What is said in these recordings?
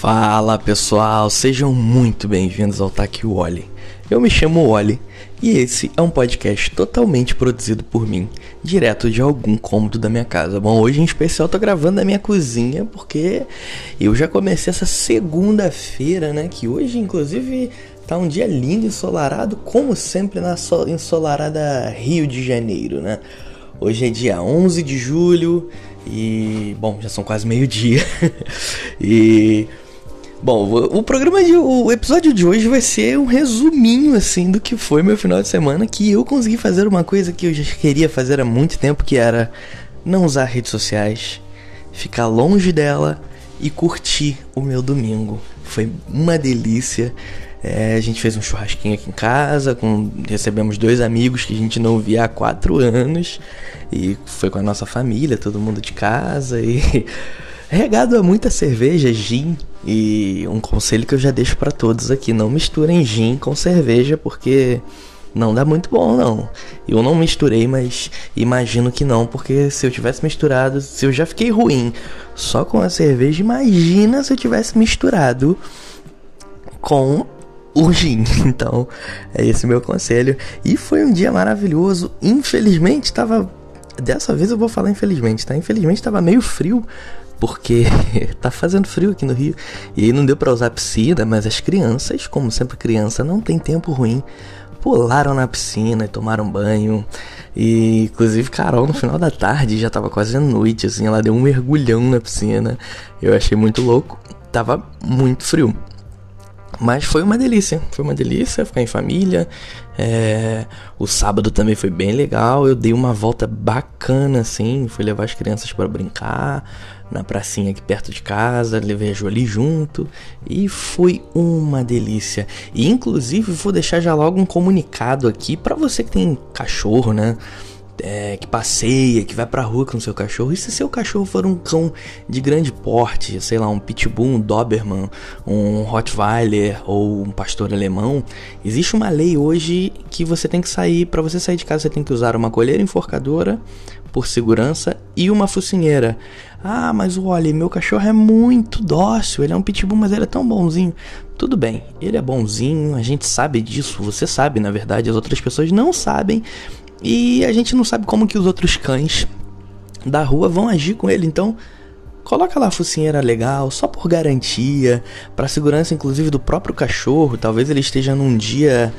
Fala pessoal, sejam muito bem-vindos ao Taque Wally. Eu me chamo Wally e esse é um podcast totalmente produzido por mim, direto de algum cômodo da minha casa. Bom, hoje em especial tô gravando da minha cozinha porque eu já comecei essa segunda-feira, né? Que hoje, inclusive, tá um dia lindo, ensolarado, como sempre na ensolarada Rio de Janeiro, né? Hoje é dia 11 de julho e, bom, já são quase meio-dia. e Bom, o programa de o episódio de hoje vai ser um resuminho assim do que foi meu final de semana, que eu consegui fazer uma coisa que eu já queria fazer há muito tempo, que era não usar redes sociais, ficar longe dela e curtir o meu domingo. Foi uma delícia. É, a gente fez um churrasquinho aqui em casa, com, recebemos dois amigos que a gente não via há quatro anos e foi com a nossa família, todo mundo de casa e regado a muita cerveja, gin e um conselho que eu já deixo para todos aqui: não misturem gin com cerveja porque não dá muito bom, não. Eu não misturei, mas imagino que não, porque se eu tivesse misturado, se eu já fiquei ruim só com a cerveja, imagina se eu tivesse misturado com o gin. Então, é esse meu conselho. E foi um dia maravilhoso. Infelizmente, estava. Dessa vez eu vou falar infelizmente, tá? Infelizmente estava meio frio, porque tá fazendo frio aqui no Rio. E aí não deu para usar piscina, mas as crianças, como sempre criança, não tem tempo ruim, pularam na piscina e tomaram banho. E inclusive Carol no final da tarde, já tava quase noite, assim, ela deu um mergulhão na piscina. Eu achei muito louco. Tava muito frio. Mas foi uma delícia, foi uma delícia ficar em família. É, o sábado também foi bem legal. Eu dei uma volta bacana assim, fui levar as crianças para brincar na pracinha aqui perto de casa, levei a Jolie junto e foi uma delícia. E inclusive vou deixar já logo um comunicado aqui para você que tem cachorro, né? É, que passeia, que vai pra rua com seu cachorro. E se seu cachorro for um cão de grande porte, sei lá, um pitbull, um doberman, um rottweiler ou um pastor alemão, existe uma lei hoje que você tem que sair, para você sair de casa você tem que usar uma colheira enforcadora por segurança e uma focinheira. Ah, mas olha, meu cachorro é muito dócil, ele é um pitbull, mas ele é tão bonzinho. Tudo bem, ele é bonzinho, a gente sabe disso, você sabe, na verdade, as outras pessoas não sabem, e a gente não sabe como que os outros cães da rua vão agir com ele, então coloca lá a focinheira legal, só por garantia, para segurança inclusive do próprio cachorro. Talvez ele esteja num dia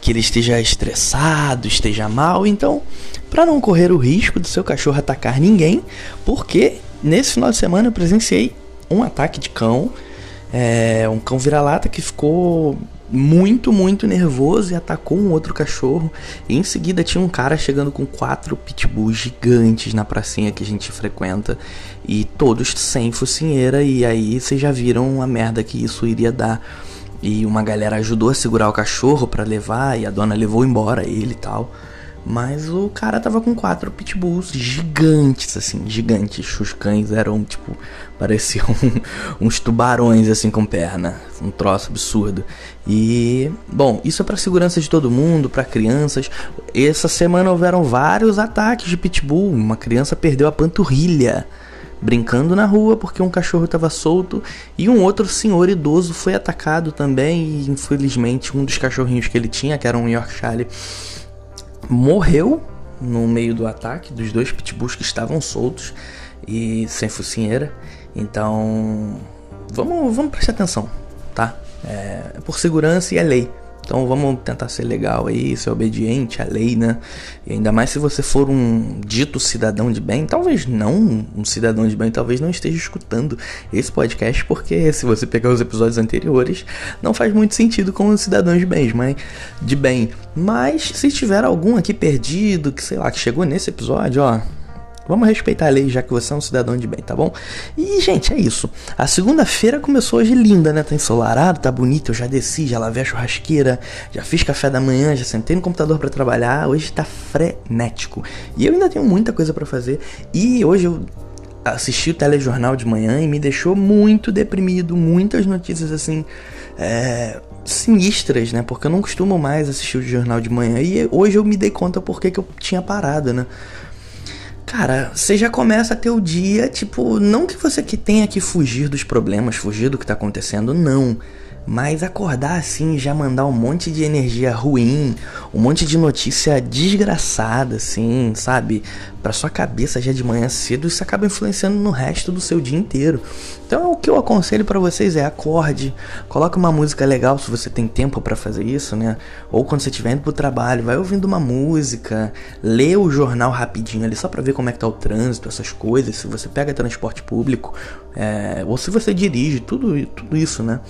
que ele esteja estressado, esteja mal, então, para não correr o risco do seu cachorro atacar ninguém, porque nesse final de semana eu presenciei um ataque de cão, é, um cão vira-lata que ficou muito, muito nervoso e atacou um outro cachorro. E em seguida tinha um cara chegando com quatro pitbulls gigantes na pracinha que a gente frequenta e todos sem focinheira. E aí vocês já viram a merda que isso iria dar. E uma galera ajudou a segurar o cachorro para levar e a dona levou embora ele e tal. Mas o cara tava com quatro pitbulls gigantes, assim, gigantes. Os cães eram, tipo, pareciam uns tubarões, assim, com perna. Um troço absurdo. E, bom, isso é para segurança de todo mundo, para crianças. Essa semana houveram vários ataques de pitbull. Uma criança perdeu a panturrilha brincando na rua porque um cachorro estava solto e um outro senhor idoso foi atacado também e infelizmente um dos cachorrinhos que ele tinha, que era um Yorkshire, morreu no meio do ataque dos dois pitbulls que estavam soltos e sem focinheira. Então, vamos, vamos prestar atenção, tá? É, por segurança e é lei. Então vamos tentar ser legal aí, ser obediente à lei, né? E ainda mais se você for um dito cidadão de bem, talvez não um cidadão de bem, talvez não esteja escutando esse podcast, porque se você pegar os episódios anteriores, não faz muito sentido com cidadãos de bem, mas de bem. Mas se tiver algum aqui perdido, que sei lá, que chegou nesse episódio, ó, Vamos respeitar a lei, já que você é um cidadão de bem, tá bom? E, gente, é isso. A segunda-feira começou hoje linda, né? Tá ensolarado, tá bonito. Eu já desci, já lavei a churrasqueira, já fiz café da manhã, já sentei no computador para trabalhar. Hoje tá frenético. E eu ainda tenho muita coisa para fazer. E hoje eu assisti o telejornal de manhã e me deixou muito deprimido. Muitas notícias assim. É, sinistras, né? Porque eu não costumo mais assistir o jornal de manhã. E hoje eu me dei conta porque que eu tinha parado, né? Cara, você já começa a ter o dia, tipo, não que você que tenha que fugir dos problemas, fugir do que tá acontecendo, não. Mas acordar assim, já mandar um monte de energia ruim, um monte de notícia desgraçada, assim, sabe? Pra sua cabeça já de manhã cedo, isso acaba influenciando no resto do seu dia inteiro. Então, o que eu aconselho para vocês é acorde, coloque uma música legal se você tem tempo para fazer isso, né? Ou quando você estiver indo pro trabalho, vai ouvindo uma música, lê o jornal rapidinho ali só pra ver como é que tá o trânsito, essas coisas. Se você pega transporte público, é, ou se você dirige, tudo, tudo isso, né?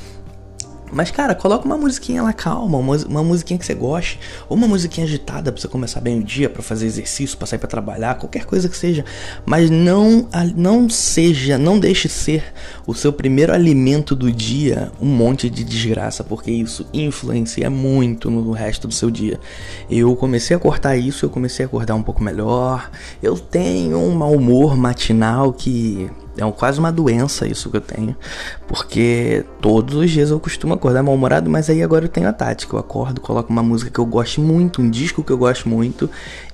Mas, cara, coloca uma musiquinha lá calma, uma, uma musiquinha que você goste, ou uma musiquinha agitada pra você começar bem o dia, para fazer exercício, pra sair pra trabalhar, qualquer coisa que seja. Mas não, não seja, não deixe ser o seu primeiro alimento do dia um monte de desgraça, porque isso influencia muito no resto do seu dia. Eu comecei a cortar isso, eu comecei a acordar um pouco melhor. Eu tenho um mau humor matinal que é quase uma doença isso que eu tenho. Porque todos os dias eu costumo acordar mal-humorado, mas aí agora eu tenho a tática. Eu acordo, coloco uma música que eu gosto muito, um disco que eu gosto muito,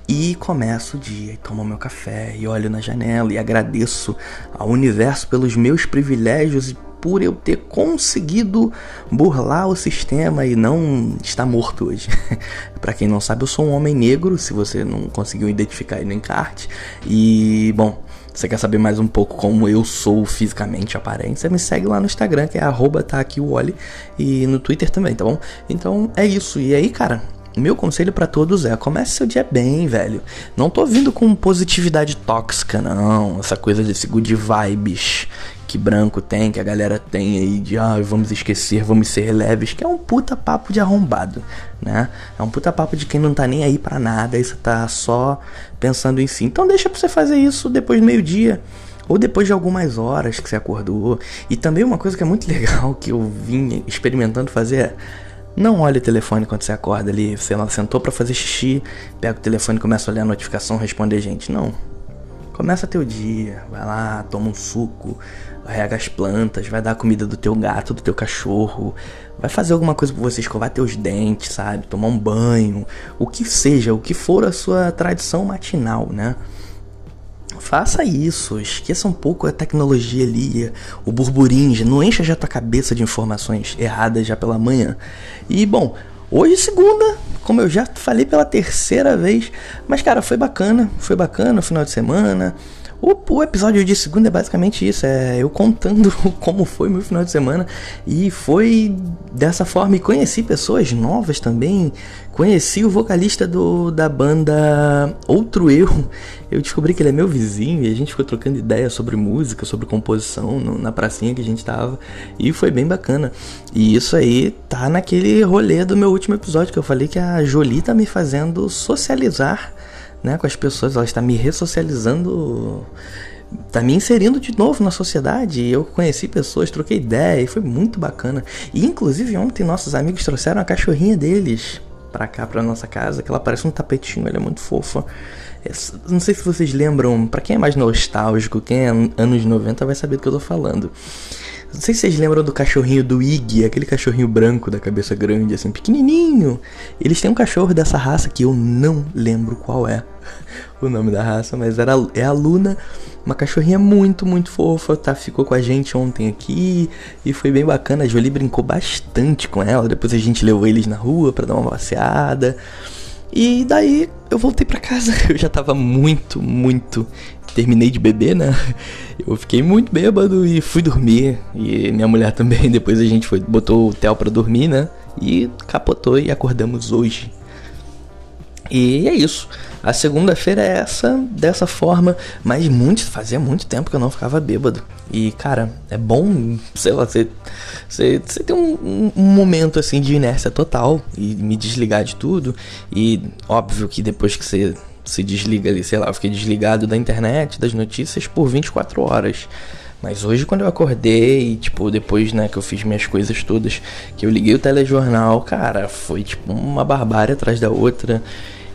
e começo o dia, e tomo meu café, e olho na janela, e agradeço ao universo pelos meus privilégios e por eu ter conseguido burlar o sistema e não estar morto hoje. para quem não sabe, eu sou um homem negro, se você não conseguiu identificar aí no encarte. E, bom, você quer saber mais um pouco como eu sou fisicamente, aparência, me segue lá no Instagram, que é arroba tá aqui o Oli, e no Twitter também, tá bom? Então é isso. E aí, cara, meu conselho para todos é: comece seu dia bem, velho. Não tô vindo com positividade tóxica, não. Essa coisa desse good vibes que branco tem, que a galera tem aí de ah, vamos esquecer, vamos ser leves, que é um puta papo de arrombado, né? É um puta papo de quem não tá nem aí para nada, você tá só pensando em si. Então deixa pra você fazer isso depois do meio-dia. Ou depois de algumas horas que você acordou. E também uma coisa que é muito legal que eu vim experimentando fazer é. Não olhe o telefone quando você acorda ali, você lá sentou para fazer xixi, pega o telefone e começa a olhar a notificação, responder gente. Não. Começa teu dia, vai lá, toma um suco, rega as plantas, vai dar comida do teu gato, do teu cachorro, vai fazer alguma coisa pra você escovar teus dentes, sabe? Tomar um banho, o que seja, o que for a sua tradição matinal, né? Faça isso, esqueça um pouco a tecnologia ali, o burburinho, não encha já tua cabeça de informações erradas já pela manhã. E bom, hoje segunda, como eu já falei pela terceira vez, mas cara, foi bacana, foi bacana o final de semana. O, o, episódio de segunda é basicamente isso, é eu contando como foi meu final de semana e foi dessa forma e conheci pessoas novas também. Conheci o vocalista do, da banda Outro Eu. Eu descobri que ele é meu vizinho e a gente ficou trocando ideias sobre música, sobre composição no, na pracinha que a gente tava e foi bem bacana. E isso aí tá naquele rolê do meu último episódio que eu falei que a Jolie tá me fazendo socializar né, com as pessoas, ela está me ressocializando, está me inserindo de novo na sociedade. Eu conheci pessoas, troquei ideia e foi muito bacana. E inclusive ontem nossos amigos trouxeram a cachorrinha deles para cá, para nossa casa, que ela parece um tapetinho, ela é muito fofa. É, não sei se vocês lembram, para quem é mais nostálgico, quem é anos 90 vai saber do que eu tô falando. Não sei se vocês lembram do cachorrinho do Iggy, aquele cachorrinho branco da cabeça grande, assim, pequenininho. Eles têm um cachorro dessa raça que eu não lembro qual é o nome da raça, mas era, é a Luna, uma cachorrinha muito, muito fofa, tá? Ficou com a gente ontem aqui e foi bem bacana. A Jolie brincou bastante com ela, depois a gente levou eles na rua para dar uma passeada. E daí eu voltei para casa. Eu já tava muito, muito terminei de beber, né? Eu fiquei muito bêbado e fui dormir. E minha mulher também, depois a gente foi, botou o Theo pra dormir, né? E capotou e acordamos hoje. E é isso. A segunda-feira é essa, dessa forma, mas muito, fazia muito tempo que eu não ficava bêbado. E, cara, é bom, sei lá, você, você, você ter um, um, momento assim de inércia total e me desligar de tudo. E óbvio que depois que você se desliga ali, sei lá, eu fiquei desligado da internet, das notícias por 24 horas. Mas hoje quando eu acordei, tipo, depois, né, que eu fiz minhas coisas todas, que eu liguei o telejornal, cara, foi tipo uma barbárie atrás da outra.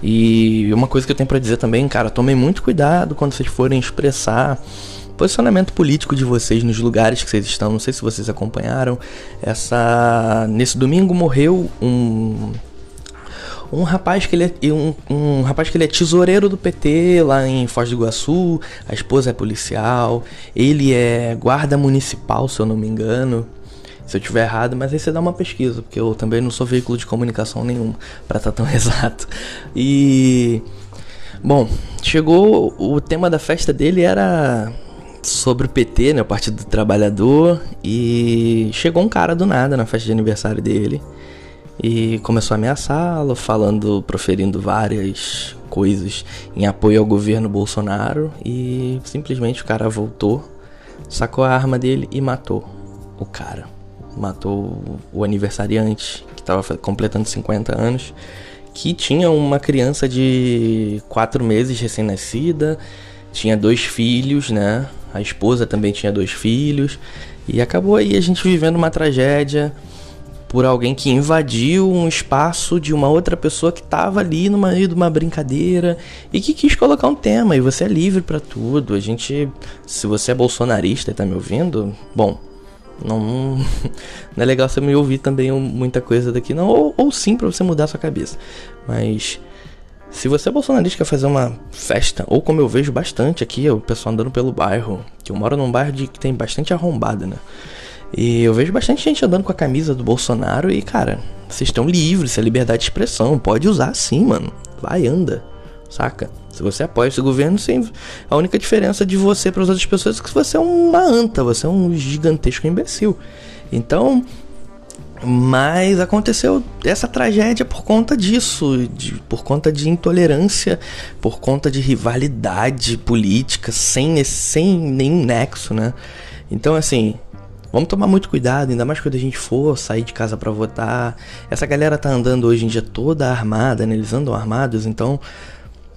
E uma coisa que eu tenho para dizer também, cara, tomem muito cuidado quando vocês forem expressar posicionamento político de vocês nos lugares que vocês estão. Não sei se vocês acompanharam. Essa nesse domingo morreu um um rapaz que ele é um, um rapaz que ele é tesoureiro do PT lá em Foz do Iguaçu, a esposa é policial, ele é guarda municipal, se eu não me engano. Se eu tiver errado, mas aí você dá uma pesquisa, porque eu também não sou veículo de comunicação nenhum para estar tão exato. E bom, chegou o tema da festa dele era sobre o PT, né, o Partido do Trabalhador, e chegou um cara do nada na festa de aniversário dele e começou a ameaçá-lo, falando, proferindo várias coisas em apoio ao governo Bolsonaro e simplesmente o cara voltou, sacou a arma dele e matou o cara. Matou o aniversariante que estava completando 50 anos, que tinha uma criança de 4 meses recém-nascida, tinha dois filhos, né? A esposa também tinha dois filhos e acabou aí a gente vivendo uma tragédia por alguém que invadiu um espaço de uma outra pessoa que estava ali no meio de uma brincadeira e que quis colocar um tema. E você é livre para tudo. A gente, se você é bolsonarista e tá me ouvindo, bom, não, não é legal você me ouvir também muita coisa daqui, não. Ou, ou sim para você mudar sua cabeça. Mas se você é bolsonarista quer fazer uma festa, ou como eu vejo bastante aqui, o pessoal andando pelo bairro, que eu moro num bairro de, que tem bastante arrombada, né? E eu vejo bastante gente andando com a camisa do Bolsonaro e, cara, vocês estão livres, é liberdade de expressão, pode usar sim, mano. Vai, anda, saca? Se você apoia esse governo, sim, a única diferença de você para as outras pessoas é que você é uma anta, você é um gigantesco imbecil. Então, mas aconteceu essa tragédia por conta disso, de, por conta de intolerância, por conta de rivalidade política sem, sem nenhum nexo, né? Então, assim, Vamos tomar muito cuidado, ainda mais quando a gente for sair de casa para votar. Essa galera tá andando hoje em dia toda armada, né? Eles andam armados, então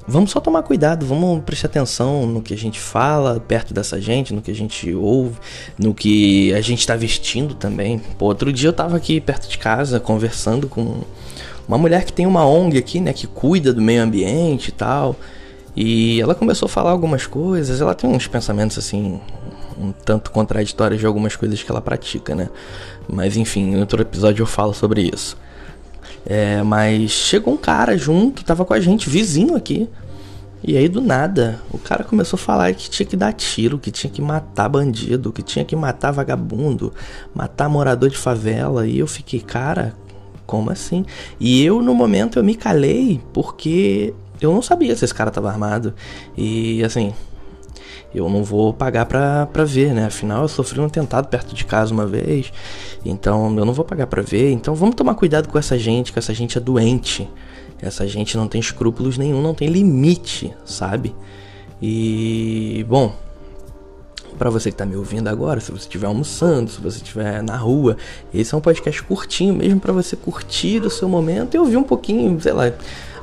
vamos só tomar cuidado, vamos prestar atenção no que a gente fala perto dessa gente, no que a gente ouve, no que a gente tá vestindo também. Pô, outro dia eu tava aqui perto de casa conversando com uma mulher que tem uma ONG aqui, né, que cuida do meio ambiente e tal. E ela começou a falar algumas coisas, ela tem uns pensamentos assim um tanto contraditórias de algumas coisas que ela pratica, né? Mas enfim, em outro episódio eu falo sobre isso. É, mas chegou um cara junto, tava com a gente, vizinho aqui. E aí do nada, o cara começou a falar que tinha que dar tiro, que tinha que matar bandido, que tinha que matar vagabundo, matar morador de favela. E eu fiquei, cara, como assim? E eu no momento eu me calei porque eu não sabia se esse cara tava armado. E assim, eu não vou pagar pra, pra ver, né? Afinal, eu sofri um atentado perto de casa uma vez, então eu não vou pagar pra ver. Então vamos tomar cuidado com essa gente, que essa gente é doente. Essa gente não tem escrúpulos nenhum, não tem limite, sabe? E, bom, para você que tá me ouvindo agora, se você estiver almoçando, se você estiver na rua, esse é um podcast curtinho mesmo para você curtir o seu momento e ouvir um pouquinho, sei lá,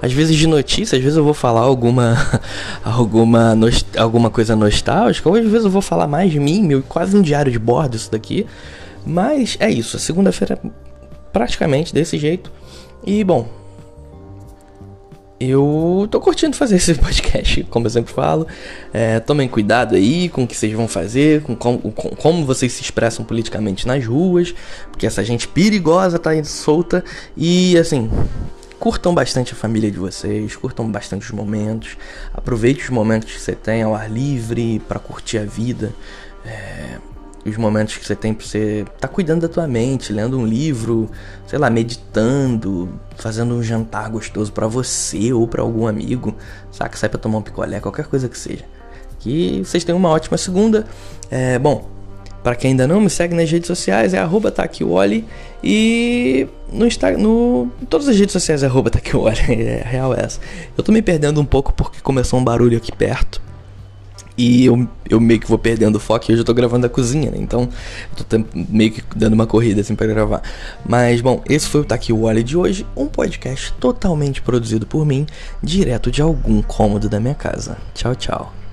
às vezes de notícia, às vezes eu vou falar alguma alguma alguma coisa nostálgica, ou às vezes eu vou falar mais de mim, meu, quase um diário de bordo isso daqui. Mas é isso, segunda-feira praticamente desse jeito. E bom, eu tô curtindo fazer esse podcast, como eu sempre falo. É, tomem cuidado aí com o que vocês vão fazer, com como, com como, vocês se expressam politicamente nas ruas, porque essa gente perigosa tá aí solta. E assim, curtam bastante a família de vocês, curtam bastante os momentos, aproveite os momentos que você tem ao ar livre para curtir a vida. É, os momentos que você tem pra você tá cuidando da tua mente, lendo um livro, sei lá, meditando, fazendo um jantar gostoso para você ou para algum amigo, saca? Sai pra tomar um picolé, qualquer coisa que seja. Que vocês tenham uma ótima segunda. É, bom, para quem ainda não me segue nas redes sociais, é arroba e no Instagram, no em todas as redes sociais é arroba é real essa. Eu tô me perdendo um pouco porque começou um barulho aqui perto. E eu, eu meio que vou perdendo o foco hoje eu tô gravando da cozinha, né? Então eu tô meio que dando uma corrida assim pra gravar. Mas bom, esse foi o Taki Wally de hoje, um podcast totalmente produzido por mim, direto de algum cômodo da minha casa. Tchau, tchau.